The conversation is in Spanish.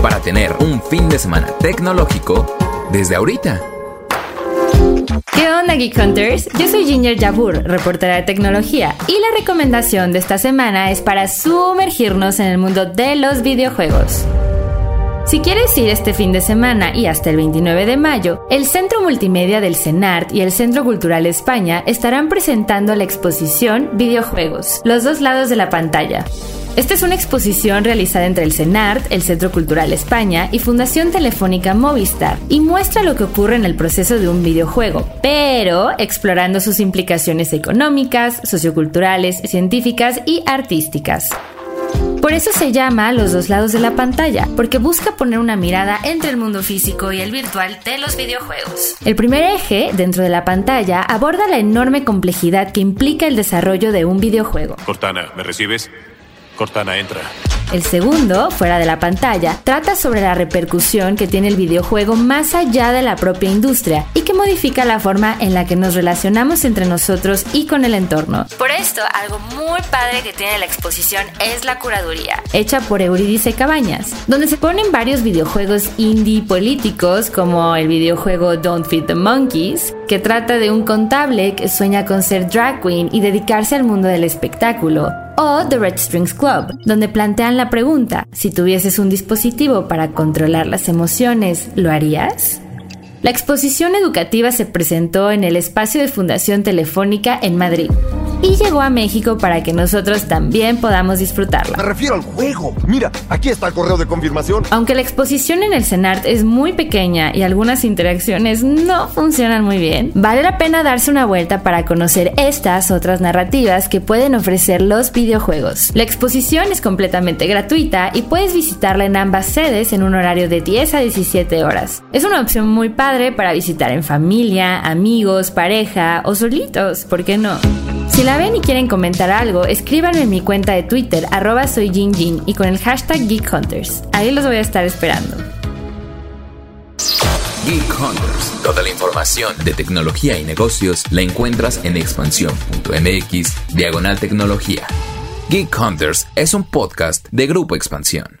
para tener un fin de semana tecnológico desde ahorita. ¿Qué onda, Geek Hunters? Yo soy Ginger Jabur, reportera de tecnología, y la recomendación de esta semana es para sumergirnos en el mundo de los videojuegos. Si quieres ir este fin de semana y hasta el 29 de mayo, el Centro Multimedia del CENART y el Centro Cultural España estarán presentando la exposición Videojuegos, los dos lados de la pantalla. Esta es una exposición realizada entre el CENART, el Centro Cultural España y Fundación Telefónica Movistar y muestra lo que ocurre en el proceso de un videojuego, pero explorando sus implicaciones económicas, socioculturales, científicas y artísticas. Por eso se llama Los dos lados de la pantalla, porque busca poner una mirada entre el mundo físico y el virtual de los videojuegos. El primer eje, dentro de la pantalla, aborda la enorme complejidad que implica el desarrollo de un videojuego. Cortana, ¿me recibes? Cortana, entra. El segundo, fuera de la pantalla, trata sobre la repercusión que tiene el videojuego más allá de la propia industria y que modifica la forma en la que nos relacionamos entre nosotros y con el entorno. Por esto, algo muy padre que tiene la exposición es la curaduría, hecha por Eurídice Cabañas, donde se ponen varios videojuegos indie políticos como el videojuego Don't Feed the Monkeys, que trata de un contable que sueña con ser drag queen y dedicarse al mundo del espectáculo, o The Red Strings Club, donde plantean la pregunta, si tuvieses un dispositivo para controlar las emociones, ¿lo harías? La exposición educativa se presentó en el espacio de Fundación Telefónica en Madrid y llegó a México para que nosotros también podamos disfrutarla. Me refiero al juego. Mira, aquí está el correo de confirmación. Aunque la exposición en el CENART es muy pequeña y algunas interacciones no funcionan muy bien, vale la pena darse una vuelta para conocer estas otras narrativas que pueden ofrecer los videojuegos. La exposición es completamente gratuita y puedes visitarla en ambas sedes en un horario de 10 a 17 horas. Es una opción muy padre para visitar en familia, amigos, pareja o solitos, ¿por qué no? Si la ven y quieren comentar algo, escríbanme en mi cuenta de Twitter, arroba soy Jin y con el hashtag Geek Hunters. Ahí los voy a estar esperando. Geek Hunters. Toda la información de tecnología y negocios la encuentras en expansión.mx, diagonal tecnología. Geek Hunters es un podcast de Grupo Expansión.